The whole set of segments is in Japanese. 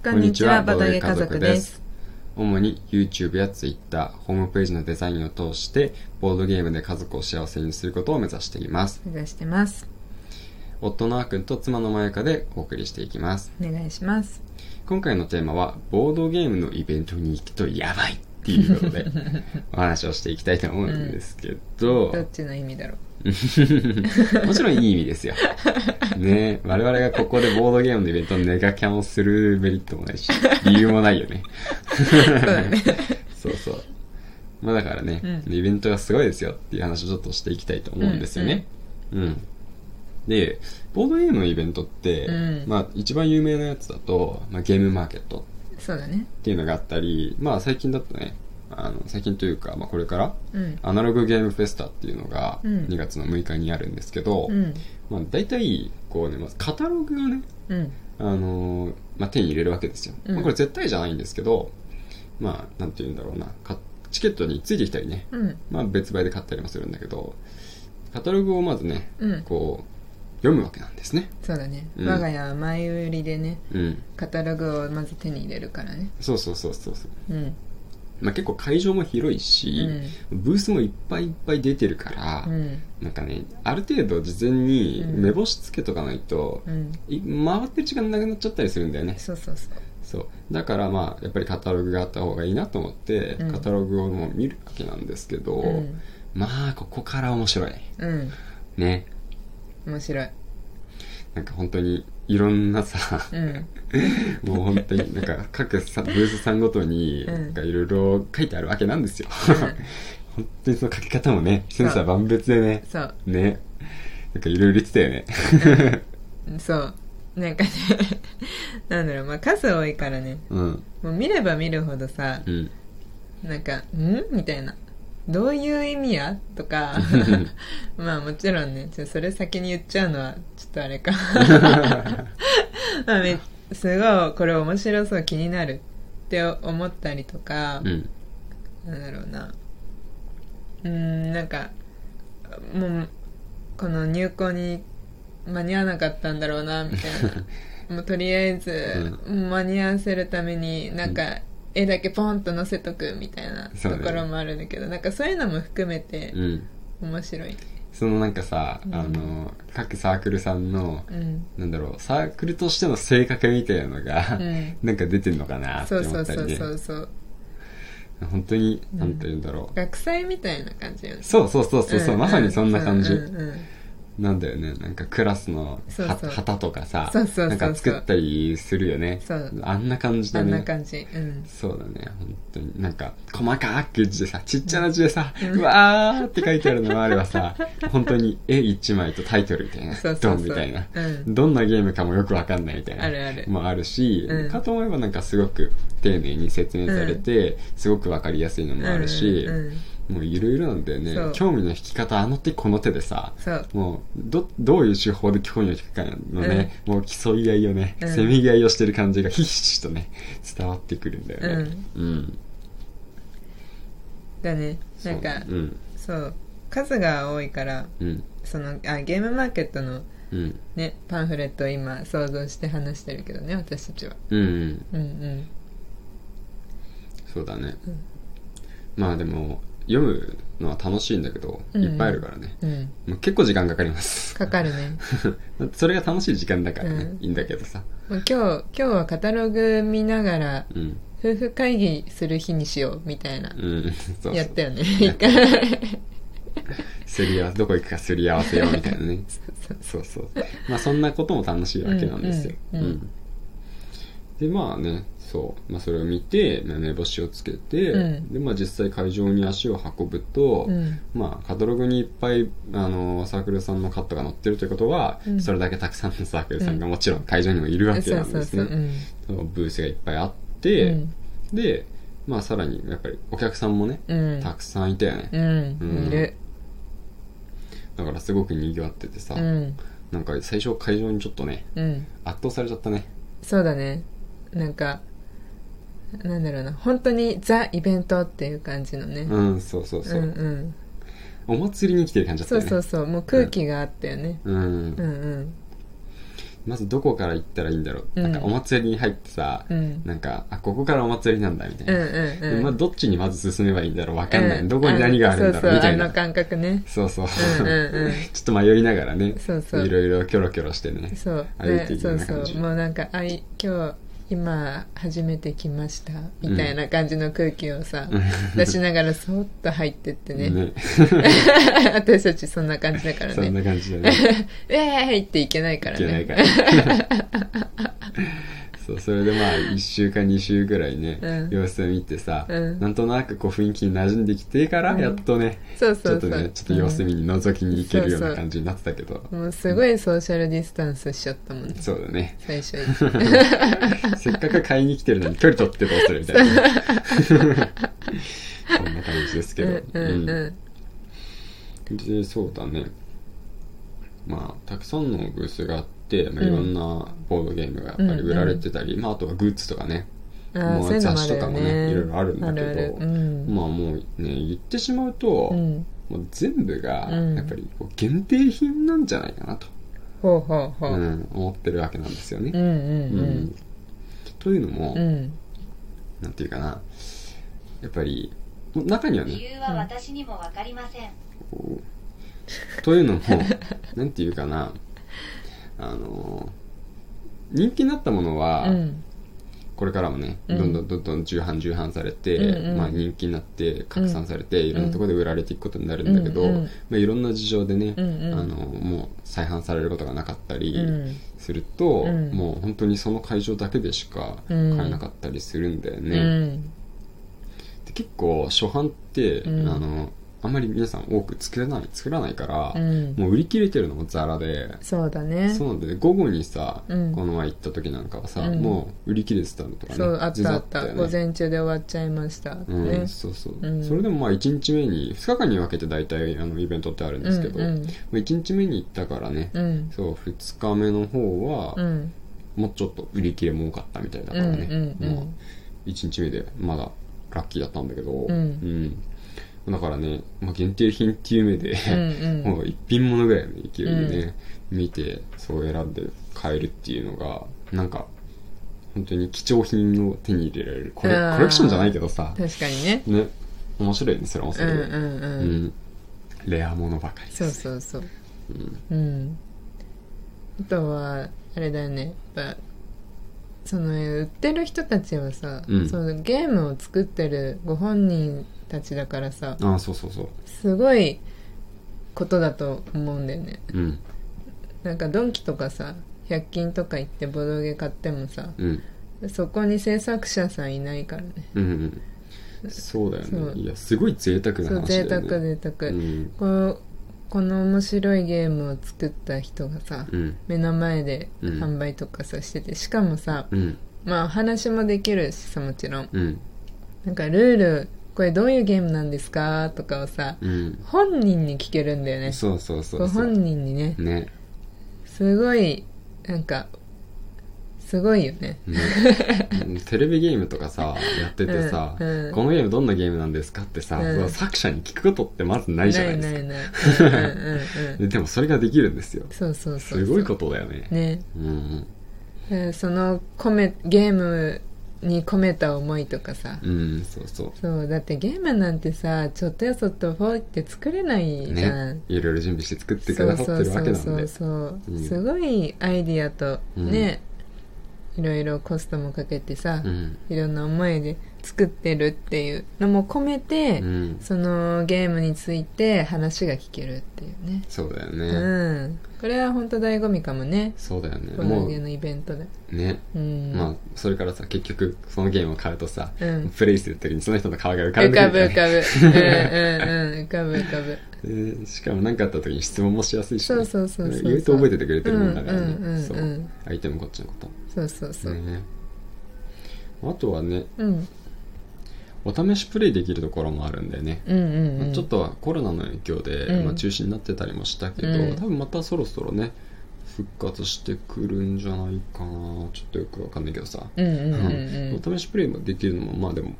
こんにちは、ボドゲ家族です。主に YouTube や Twitter、ホームページのデザインを通して、ボードゲームで家族を幸せにすることを目指しています。目指してます。夫のあーくんと妻のまゆかでお送りしていきます。お願いします。今回のテーマは、ボードゲームのイベントに行くとやばいっていうことで、お話をしていきたいと思うんですけど、どっちの意味だろう？もちろんいい意味ですよ。ね我々がここでボードゲームのイベントのネガキャンをするメリットもないし、理由もないよね。そう。そうそう。まあだからね、うんイベントがすごいですよっていう話をちょっとしていきたいと思うんですよね。うん、で、ボードゲームのイベントって、うんまあ一番有名なやつだと、まあ、ゲームマーケットそうだね。っていうのがあったり、まあ最近だとね、あの最近というか、まあこれから、うん。アナログゲームフェスタっていうのがうん2月の6日にあるんですけど、うん。まあ大体、こうね、まずカタログがね、うん。あのーまあ、手に入れるわけですよ、うんまあ、これ絶対じゃないんですけどまあなんて言うんだろうなかチケットについてきたりね、うん。まあ、別売で買ったりもするんだけどカタログをまずねうん。こう読むわけなんですねそうだね。うん我が家は前売りでね、うんカタログをまず手に入れるからね。そうそうそうそうそう、うん。まあ、結構会場も広いし、ブースもいっぱいいっぱい出てるから、うん。なんかねある程度事前にうん目星つけとかないと、うん。い回ってる時間なくなっちゃったりするんだよねそうそうそう。そうだからまあやっぱりカタログがあった方がいいなと思って、うんカタログをもう見るわけなんですけど、うん。まあここから面白いうん。ね面白い。なんか本当にいろんなさうん。もう本当になんか各さブースさんごとにうんなんかいろいろ書いてあるわけなんですよ、本当にその書き方もね千差万別でねそう。ねなんかいろいろ言ってたよねそう。なんかね、なんだろう、まあ数多いからね。うんもう見れば見るほどさ、うんなんか、ん？みたいな。どういう意味や？とか。まあもちろんね、それ先に言っちゃうのはちょっとあれか。まあめすごいこれ面白そう気になるって思ったりとか、うんなんだろうな。うーん、なんか、もう、この入校に間に合わなかったんだろうな、みたいな。もうとりあえず、間に合わせるために、なんか、絵だけポンと載せとくみたいなそうね。ところもあるんだけど、なんかそういうのも含めてうん。面白い。そのなんかさ、うん。あの各サークルさんのうん。なんだろうサークルとしての性格みたいなのが、うん。なんか出てんのかなってそうそう思ったりね。そうそうそう。本当にうん。なんて言うんだろう、学祭みたいな感じよね。そうそうそうそうそう、ん。まさにそんな感じ、うんうんうんなんだよね。なんかクラスの旗とかさなんか作ったりするよね。あんな感じだあんねな感じ。うん。そうだね。本当に。なんか細かく字でさちっちゃな字でさ、うわーって書いてあるのもあればさ 本当に絵一枚とタイトルみたいなドンみたいな、うん。どんなゲームかもよくわかんないみたいなあるある。もあるし、うん。かと思えばなんかすごく丁寧に説明されて、すごくわかりやすいのもあるし、もういろいろなんだよね。興味の引き方あの手この手でさ。もうどどういう手法で興味を引くかのね、もう競い合いをね、うん。せめぎ合いをしてる感じがひしひしとね伝わってくるんだよね。うん、だね。そう。なんか、うん。そう。数が多いから、うん。そのあゲームマーケットのうん。ねパンフレットを今想像して話してるけどね私たちは。うんうん。うんうん。そうだね、うん。まあでも読むのは楽しいんだけど、うん。いっぱいあるからね。うん。もう結構時間かかります。かかるね。それが楽しい時間だからね、うん。いいんだけどさ。もう今日今日はカタログ見ながらうん。夫婦会議する日にしようみたいな。うんそうそう。やったよね。一 回すり合わせどこ行くかすり合わせようみたいなね。そうそう。まあそんなことも楽しいわけなんですよ、うんでまあねそう、まあ、それを見てまあ目星をつけて、うん。でまあ実際会場に足を運ぶと、うん。まあカタログにいっぱいあのサークルさんのカットが載ってるということは、うん。それだけたくさんのサークルさんがもちろん会場にもいるわけなんですね。ブースがいっぱいあって、うん。でまあさらにやっぱりお客さんもね、うん。たくさんいたよね、うん。だからすごく賑わっててさ、うん。なんか最初会場にちょっとねうん。圧倒されちゃったね。そうだねなんかなんだろうな本当にザ・イベントっていう感じのね。うんそうそうそう、んうん。お祭りに来てる感じだったよね。そうそうそうもう空気があったよね。うん、うんうん。まずどこから行ったらいいんだろう、うん。なんかお祭りに入ってさ、うん。なんかあここからお祭りなんだみたいうんな、うんうん。でまあ、どっちにまず進めばいいんだろうわかんない、うん。どこに何があるんだろうみたいなそうそうあの感覚ね。そうそう。うんうんうん。ちょっと迷いながらねそうそう。いろいろキョロキョロしてねそう。歩いていくよそううな感じ。そう。もうなんかあい今日今初めて来ましたみたいな感じの空気をさ、うん。出しながらそーっと入ってってね。ね。私たちそんな感じだからそんねな感じだね「えーい!」っていけないかいらね。けないから そうそれでまあ 1週か2週ぐらいね、うん。様子を見てさ、うん。なんとなくこう雰囲気に馴染んできてからうん。やっとね、そうちょそう。そうっとねちょっと様子見に覗きに行けるような感じになってたけど、もうすごいソーシャルディスタンスしちゃったもんね。そうだね。最初に。せっかく買いに来てるのに距離取ってどうするみたいな。そんな感じですけど、うんうんうん。でそうだね。まあたくさんのブースがあって、まあ、いろんなボードゲームがやっぱり売られてたり、まあ、あとはグッズとかね。あーもそういうのもあ雑誌とかもね。いろいろあるんだけど。あるある。うん。まあもうね言ってしまうと、うん。もう全部がうん。やっぱりこう限定品なんじゃないかなと、ほうほうほう、うん、うん思ってるわけなんですよね。うんうんうん。というのも、うん。なんていうかな。やっぱり中にはね理由は私にもわかりません。というのも なんていうかなあの人気になったものは、うん。これからもね、うん。どんどんどんどん重版重版されて、うんうん。まあ、人気になって拡散されて、いろんなところで売られていくことになるんだけど、うんうん。まあ、いろんな事情でね、うんうん。あのもう再販されることがなかったりうん。すると、うん。もう本当にその会場だけでしか買えなかったりするんだよね、うん。で結構初版って、うん。あのあんまり皆さん多く作らない作らないから、うん。もう売り切れてるのもザラで、そうだね。そうなんで、ね、午後にさ、うん。この前行った時なんかはさ、うん。もう売り切れてたのとかね。そうあったあった、よね。午前中で終わっちゃいましたってうんねそうそう、うん。それでもまあ1日目に2日間に分けて大体あのイベントってあるんですけど、うん。うんまあ、1日目に行ったからね、うん。そう2日目の方は、うん。もうちょっと売り切れも多かったみたいだからね、うんうんうん。まあ、1日目でまだラッキーだったんだけど、ん。うんだからね、まあ、限定品っていう目で、うんうん。もう一品物ぐらいの勢いでね、見てそう選んで買えるっていうのがなんか本当に貴重品を手に入れられる。これコレクションじゃないけどさ。確かにね。ね。面白いねそれもそれで、うんうんうん、うん。レアものばかりです。そうそうそう。うん。うん。あとはあれだよね。やっぱその売ってる人たちはさ、うん。そのゲームを作ってるご本人たちだからさ。ああそうそうそう。すごいことだと思うんだよね。うん。なんかドンキとかさ100均とか行ってボドゲ買ってもさうん。そこに制作者さんいないからね。うんうんそうだよそう。ねいやすごい贅沢なそう話だ贅よね。沢贅沢、うん。こうこの面白いゲームを作った人がさ、うん。目の前でうん。販売とかさしててしかもさ、うん。まあお話もできるしさもちろん。うん。なんかルールこれどういうゲームなんですか？とかをさうん。本人に聞けるんだよね。そうそうそうごそう。本人にね。ね。すごいなんかすごいよね。ね。うんテレビゲームとかさ やっててさ、うんうん。このゲームどんなゲームなんですかってさ、うん。作者に聞くことってまずないじゃないですか。で でもそれができるんですよ。そうそうそうすごいことだよね。ね。うん。でその込めゲームに込めた思いとかさ。うんそうそそうだってゲームなんてさちょっとやそっとフォーって作れないうじゃん、ねいろいろ準備して作ってくださってるわけなんそうそうでそうそう、うん。すごいアイディアとね、いろいろコストもかけてさ、うん。いろんな思いで作ってるっていうのも込めて、うん。そのゲームについて話が聞けるっていうね。そうだよね、うん。これは本当醍醐味かもね。そうだよね。ボもうーゲのイベントで。ね、うん。まあそれからさ結局そのゲームを買うとさ、うん。プレイする時にその人の顔が浮かん浮でくるかぶ浮かぶ。うんうんうん浮かぶ浮かぶ。でしかも何かあった時に質問もしやすいし、そうそうそうそうそう意外と覚えててくれてるもんだからね、うんうんうんうん。そう。相手もこっちのこと。そうそうそう、ね。あとはねうんお試しプレイできるところもあるんでね、うんうんうん。ちょっとはコロナの影響で、うん。まあ、中止になってたりもしたけど、うん。多分またそろそろね復活してくるんじゃないかな。ちょっとよくわかんないけどさ、うんうんうんうん。お試しプレイもできるのもまあでも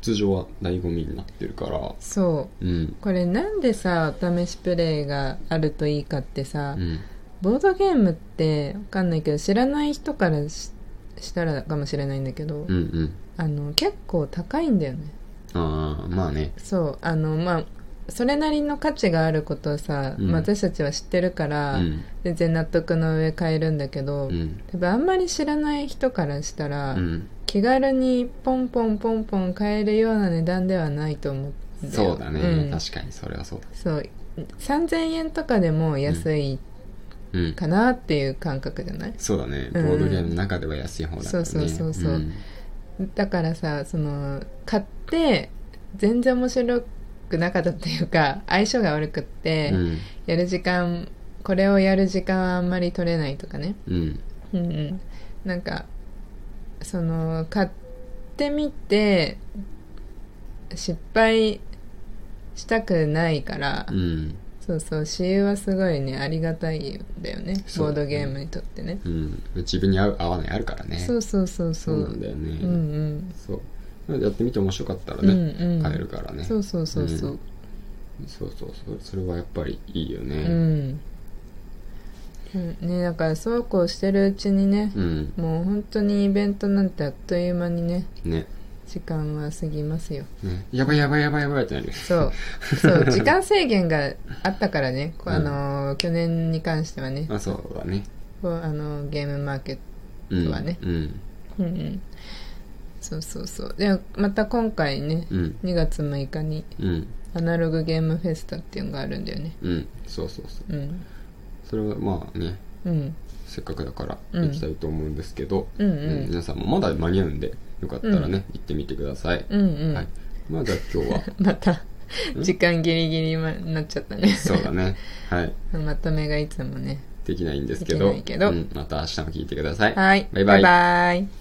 通常は醍醐味になってるから。そう。うん。これなんでさお試しプレイがあるといいかってさ、うん。ボードゲームってわかんないけど知らない人からししたらかもしれないんだけど、うんうんあの結構高いんだよね。ああまあね。そうあのまあそれなりの価値があることをさ、うん。まあ私たちは知ってるから、うん。全然納得の上買えるんだけど、うん。多分あんまり知らない人からしたら、うん。気軽にポンポンポンポン買えるような値段ではないと思うんだよ。そうだね、うん。確かにそれはそうだ。そう。3000円とかでも安いうんかなっていう感覚じゃない、そうだね。ボうんードゲームの中では安い方だからね。そうそうそうそうんだからさその買って全然面白くなかったっていうか相性が悪くって、うん。やる時間これをやる時間はあんまり取れないとかね。うん。うんうん。なんかその買ってみて失敗したくないから、うんそうそう私有はすごいねありがたいんだよね。ボードゲームにとってね。うん。自分に合う合わないあるからね。そうそうそうそそううなんだよね、うんうん。そう。やってみて面白かったらうんね、うん。買えるからね。そうそうそうそう。そうそうそう。それはやっぱりいいようね。ん、うん、ねだからそうこうしてるうちにねうん、もう本当にイベントなんてあっという間にねね時間は過ぎますよ。ねやばいやばいやばいやばいってなる。そう。そう。時間制限があったからね、あの去年に関してはね。あそうだね。こうあのゲームマーケッうんトはね、うん。うん。うんそうそうそう。でまた今回ね、うん。2月6日にうん。アナログゲームフェスタっていうのがあるんだよね。うん。そうそうそう。うん。それはまあねうん。せっかくだからうん。行きたいと思うんですけど、うん。うん。皆さんもまだ間に合うんでよかったらね、行ってみてください、うんうん、はい。まあじゃあ今日は。また時間ギリギリになっちゃったね。そうだね。はい。まとめがいつもねできないんですけでどけど。うん、また明日も聞いてください。はい。バイバイ。バイバイ